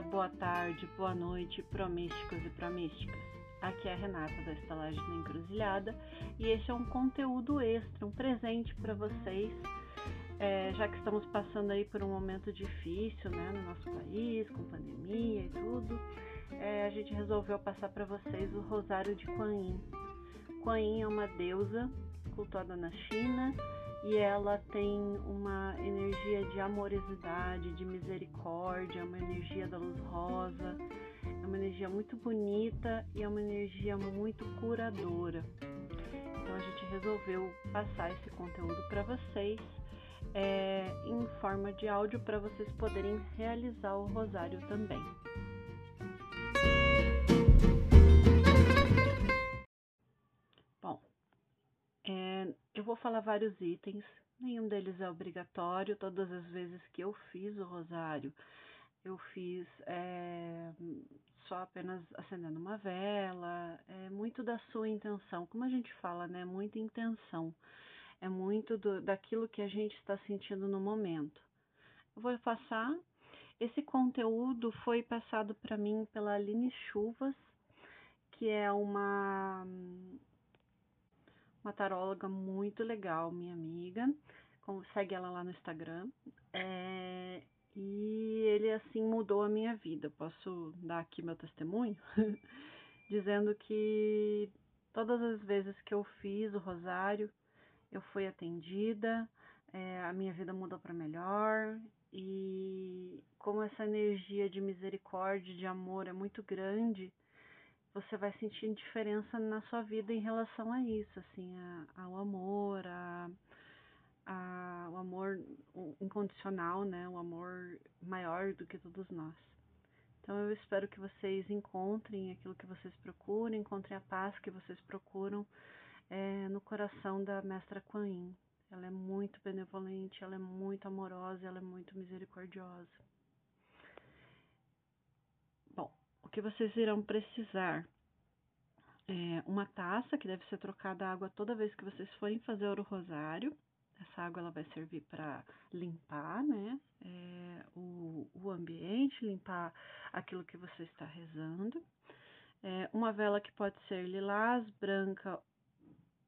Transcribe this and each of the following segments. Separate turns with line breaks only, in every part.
boa tarde, boa noite, promísticos e promísticas. Aqui é a Renata da Estalagem da Encruzilhada e este é um conteúdo extra, um presente para vocês, é, já que estamos passando aí por um momento difícil né, no nosso país, com pandemia e tudo. É, a gente resolveu passar para vocês o Rosário de Kuan Yin. Kuan Yin é uma deusa cultuada na China e ela tem uma energia de amorosidade, de misericórdia, uma energia da luz rosa, é uma energia muito bonita e é uma energia muito curadora. Então a gente resolveu passar esse conteúdo para vocês é, em forma de áudio para vocês poderem realizar o rosário também. Vou falar vários itens, nenhum deles é obrigatório. Todas as vezes que eu fiz o rosário, eu fiz é, só apenas acendendo uma vela. É muito da sua intenção, como a gente fala, né? Muita intenção. É muito do, daquilo que a gente está sentindo no momento. Eu vou passar. Esse conteúdo foi passado para mim pela Aline Chuvas, que é uma uma taróloga muito legal, minha amiga. Segue ela lá no Instagram. É, e ele assim mudou a minha vida. Posso dar aqui meu testemunho? Dizendo que todas as vezes que eu fiz o rosário, eu fui atendida, é, a minha vida mudou para melhor. E como essa energia de misericórdia, de amor é muito grande, você vai sentir diferença na sua vida em relação a isso, assim, a, ao amor, a, a, o amor incondicional, né? O amor maior do que todos nós. Então eu espero que vocês encontrem aquilo que vocês procuram, encontrem a paz que vocês procuram é, no coração da Mestra Kuan Yin. Ela é muito benevolente, ela é muito amorosa, ela é muito misericordiosa. O que vocês irão precisar é uma taça que deve ser trocada água toda vez que vocês forem fazer o rosário. Essa água ela vai servir para limpar, né, é, o, o ambiente, limpar aquilo que você está rezando. É, uma vela que pode ser lilás, branca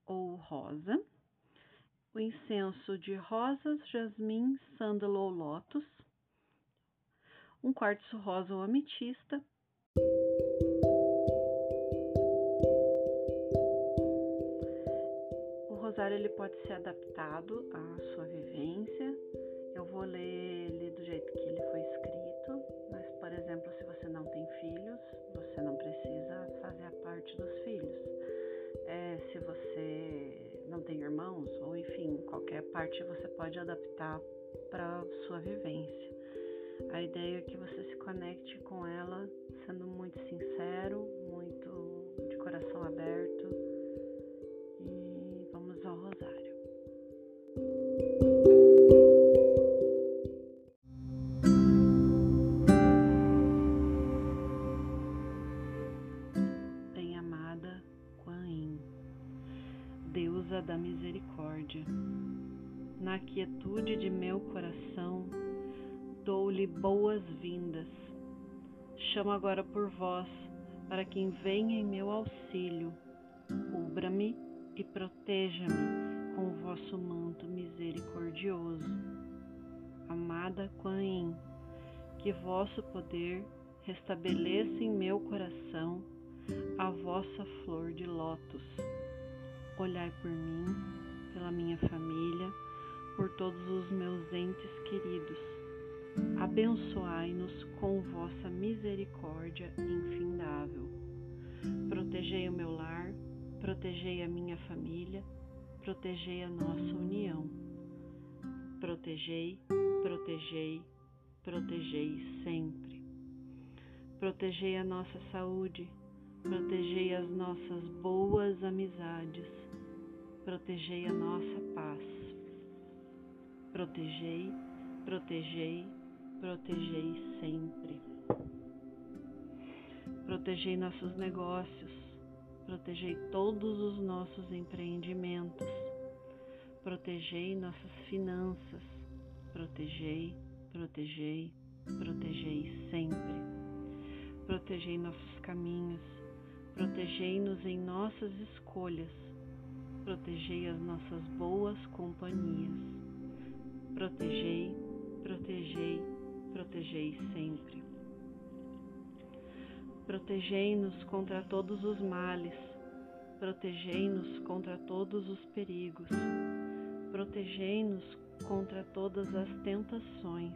ou rosa. O incenso de rosas, jasmim, sândalo ou lótus. Um quartzo rosa ou ametista o rosário ele pode ser adaptado à sua vivência. Eu vou ler ele do jeito que ele foi escrito, mas, por exemplo, se você não tem filhos, você não precisa fazer a parte dos filhos. É, se você não tem irmãos, ou enfim, qualquer parte você pode adaptar para sua vivência. A ideia é que você se conecte com ela sendo muito sincero, muito de coração aberto. E vamos ao rosário. Bem amada Kuan Yin, deusa da misericórdia, na quietude de meu coração dou-lhe boas-vindas. Chamo agora por vós, para quem venha em meu auxílio. Cubra-me e proteja-me com o vosso manto misericordioso. Amada Kuan Yin, que vosso poder restabeleça em meu coração a vossa flor de lótus. Olhai por mim, pela minha família, por todos os meus entes queridos abençoai-nos com vossa misericórdia infindável. Protegei o meu lar, protegei a minha família, protegei a nossa união. Protegei, protegei, protegei sempre. Protegei a nossa saúde, protegei as nossas boas amizades, protegei a nossa paz. Protegei, protegei, protegei sempre. Protegei nossos negócios, protegei todos os nossos empreendimentos, protegei nossas finanças, protegei, protegei, protegei sempre. protegei nossos caminhos, protegei-nos em nossas escolhas, protegei as nossas boas companhias, protegei, protegei, protegei sempre. Protegei-nos contra todos os males, protegei-nos contra todos os perigos, protegei-nos contra todas as tentações.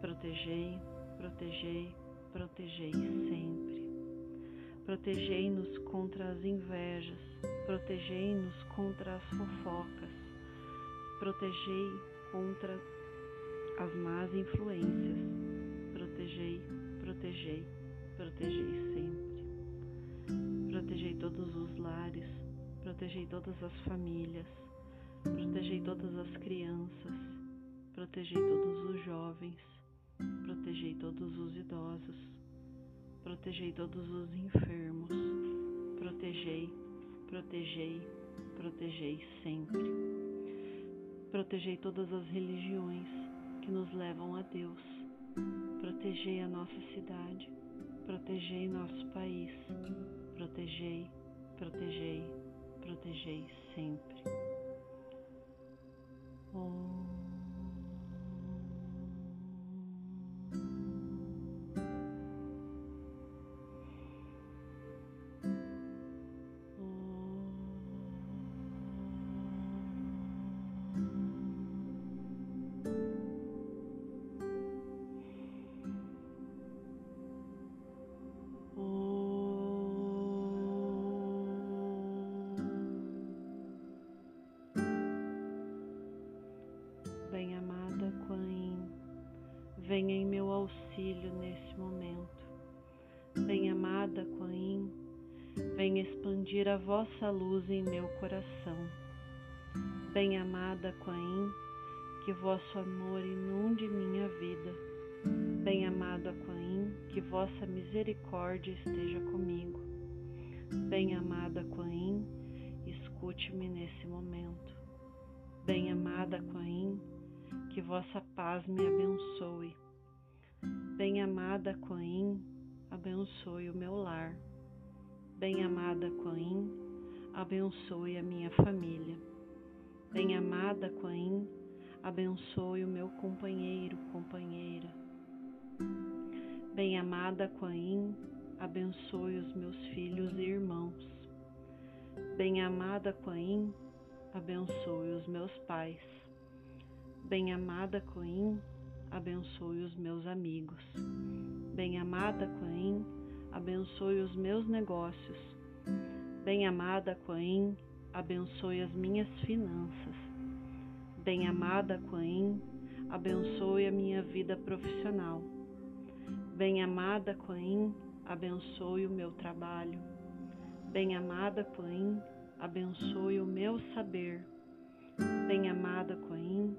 Protegei, protegei, protegei sempre. Protegei-nos contra as invejas, protegei-nos contra as fofocas, protegei contra as más influências. Protegei, protegei, protegei sempre. Protegei todos os lares, protegei todas as famílias, protegei todas as crianças, protegei todos os jovens, protegei todos os idosos, protegei todos os enfermos, protegei, protegei, protegei sempre. Protegei todas as religiões que nos levam a Deus. Protegei a nossa cidade, protegei nosso país, protegei, protegei, protegei sempre. Oh. Auxílio nesse momento. Bem amada Quain, venha expandir a vossa luz em meu coração. Bem amada Quain, que vosso amor inunde minha vida. Bem amado Aquaim, que vossa misericórdia esteja comigo. Bem amada Aquaim, escute-me nesse momento. Bem amada Aquaim, que vossa paz me abençoe. Bem-amada Coim, abençoe o meu lar. Bem-amada Coim, abençoe a minha família. Bem-amada Coim, abençoe o meu companheiro, companheira. Bem-amada Coim, abençoe os meus filhos e irmãos. Bem-amada Coim, abençoe os meus pais. Bem-amada Coim, abençoe os meus amigos. Bem-amada Quain, abençoe os meus negócios. Bem-amada Quain, abençoe as minhas finanças. Bem-amada Quain, abençoe a minha vida profissional. Bem-amada Quain, abençoe o meu trabalho. Bem-amada Quain, abençoe o meu saber. Bem-amada Quain,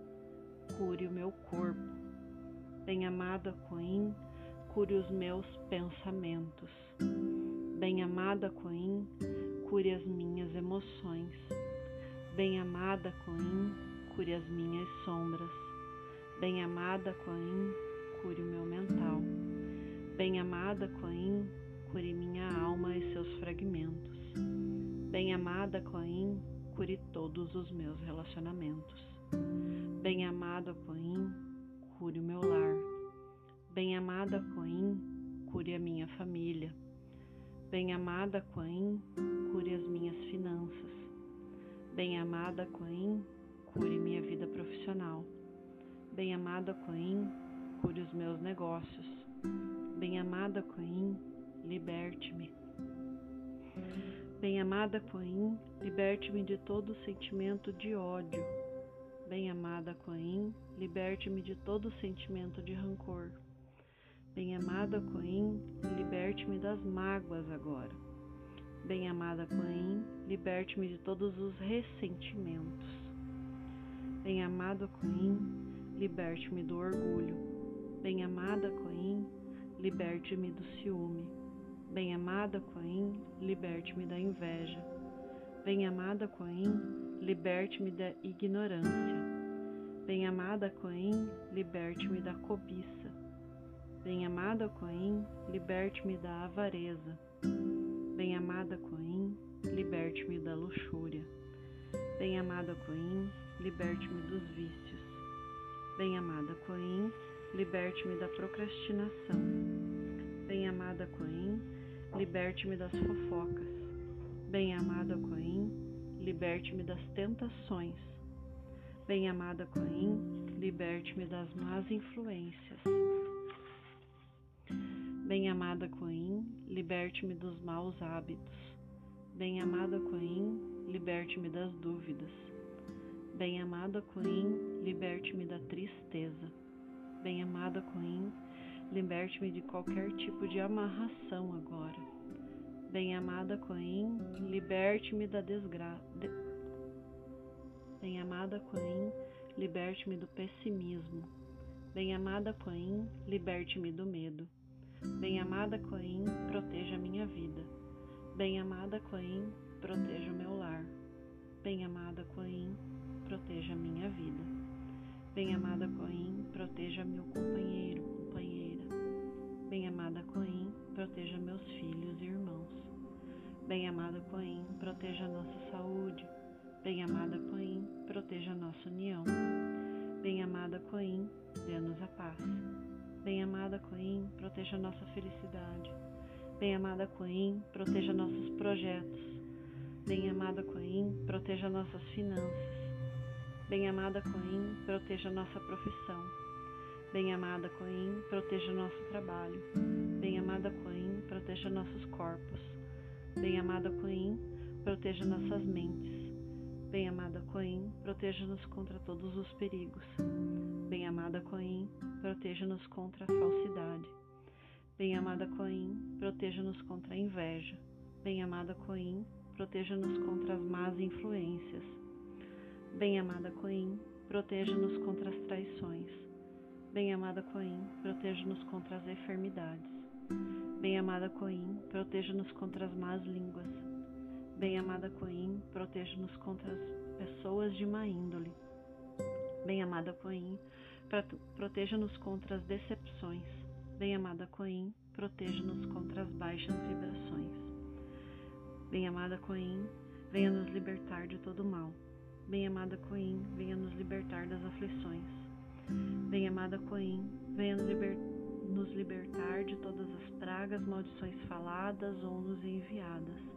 cure o meu corpo. Bem-amada Coim, cure os meus pensamentos. Bem-amada Coim, cure as minhas emoções. Bem-amada Coim, cure as minhas sombras. Bem-amada Coim, cure o meu mental. Bem-amada Coim, cure minha alma e seus fragmentos. Bem-amada Coim, cure todos os meus relacionamentos. Bem-amado Coim, cure o meu lar. Bem-amada Coim, cure a minha família. Bem-amada Coim, cure as minhas finanças. Bem-amada Coim, cure minha vida profissional. Bem-amada Coim, cure os meus negócios. Bem-amada Coim, liberte-me. Bem-amada Coim, liberte-me de todo sentimento de ódio Bem-amada Coim, liberte-me de todo sentimento de rancor. Bem-amada Coim, liberte-me das mágoas agora. Bem-amada Coim, liberte-me de todos os ressentimentos. Bem-amado Coim, liberte-me do orgulho. Bem-amada Coim, liberte-me do ciúme. Bem-amada Coim, liberte-me da inveja. Bem-amada Coim, liberte-me da ignorância. Bem-amada Coen, liberte-me da cobiça. Bem-amada Coim, liberte-me da avareza. Bem-amada Coim, liberte-me da luxúria. Bem-amada Coim, liberte-me dos vícios. Bem-amada Coim, liberte-me da procrastinação. Bem-amada Coim, liberte-me das fofocas. Bem-amada Coim, liberte-me das tentações. Bem-amada Coim, liberte-me das más influências. Bem-amada Coim, liberte-me dos maus hábitos. Bem-amada Coim, liberte-me das dúvidas. Bem-amada Coim, liberte-me da tristeza. Bem-amada Coim, liberte-me de qualquer tipo de amarração agora. Bem-amada Coim, liberte-me da desgraça. De... Bem-amada Coim, liberte-me do pessimismo. Bem-amada Coim, liberte-me do medo. Bem-amada Coim, proteja minha vida. Bem-amada Coim, proteja o meu lar. Bem-amada Coim, proteja minha vida. Bem-amada Coim, proteja meu companheiro, companheira. Bem-amada Coim, proteja meus filhos e irmãos. Bem-amada Coim, proteja Bem-amada Coim, proteja nossa felicidade. Bem-amada Coim, proteja nossos projetos. Bem-amada Coim, proteja nossas finanças. Bem-amada Coim, proteja nossa profissão. Bem-amada Coim, proteja nosso trabalho. Bem-amada Coim, proteja nossos corpos. Bem-amada Coim, proteja nossas mentes. Bem-amada Coim, proteja-nos contra todos os perigos. Bem-amada Coim, proteja-nos contra a falsidade. Bem-amada Coim, proteja-nos contra a inveja. Bem-amada Coim, proteja-nos contra as más influências. Bem-amada Coim, proteja-nos contra as traições. Bem-amada Coim, proteja-nos contra as enfermidades. Bem-amada Coim, proteja-nos contra as más línguas. Bem-amada Coim, proteja-nos contra as pessoas de má índole. Bem-amada Coim, proteja-nos contra as decepções. Bem-amada Coim, proteja-nos contra as baixas vibrações. Bem-amada Coim, venha nos libertar de todo mal. Bem-amada Coim, venha nos libertar das aflições. Bem-amada Coim, venha nos, nos libertar de todas as pragas, maldições faladas ou nos enviadas.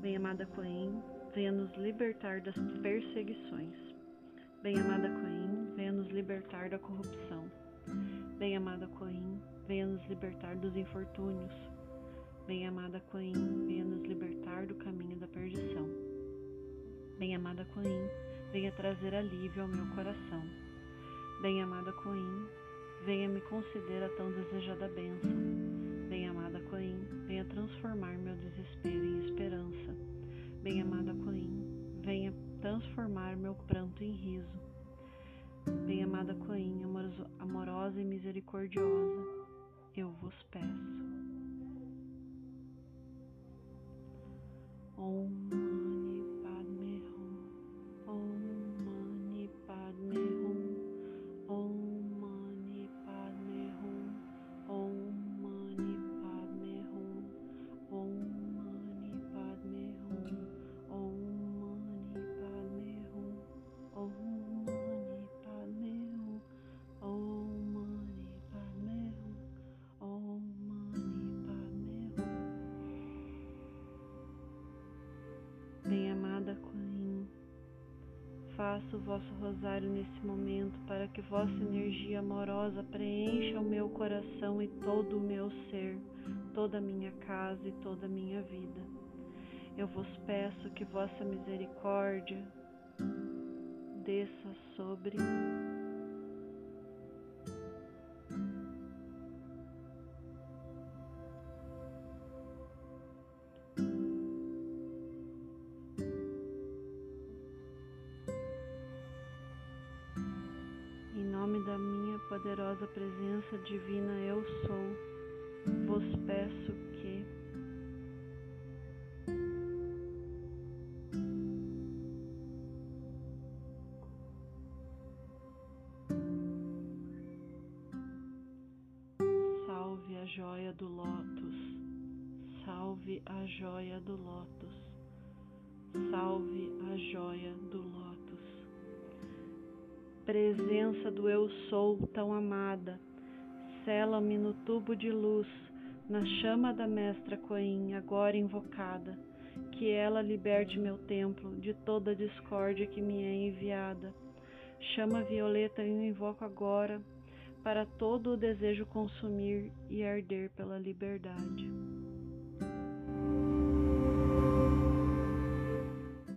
Bem-amada Coim, venha nos libertar das perseguições. Bem-amada Coim, venha nos libertar da corrupção. Bem-amada Coim, venha nos libertar dos infortúnios. Bem-amada Coim, venha nos libertar do caminho da perdição. Bem-amada Coim, venha trazer alívio ao meu coração. Bem-amada Coim, venha me conceder a tão desejada bênção. Venha transformar meu desespero em esperança. Bem-amada Coim, venha transformar meu pranto em riso. Bem-amada Coim, amorosa e misericordiosa, eu vos peço. Om faço o vosso rosário nesse momento para que vossa energia amorosa preencha o meu coração e todo o meu ser, toda a minha casa e toda a minha vida. Eu vos peço que vossa misericórdia desça sobre poderosa presença divina eu sou, vos peço Presença do eu sou tão amada, sela-me no tubo de luz, na chama da mestra Coim, agora invocada, que ela liberte meu templo de toda discórdia que me é enviada. Chama violeta eu invoco agora, para todo o desejo consumir e arder pela liberdade.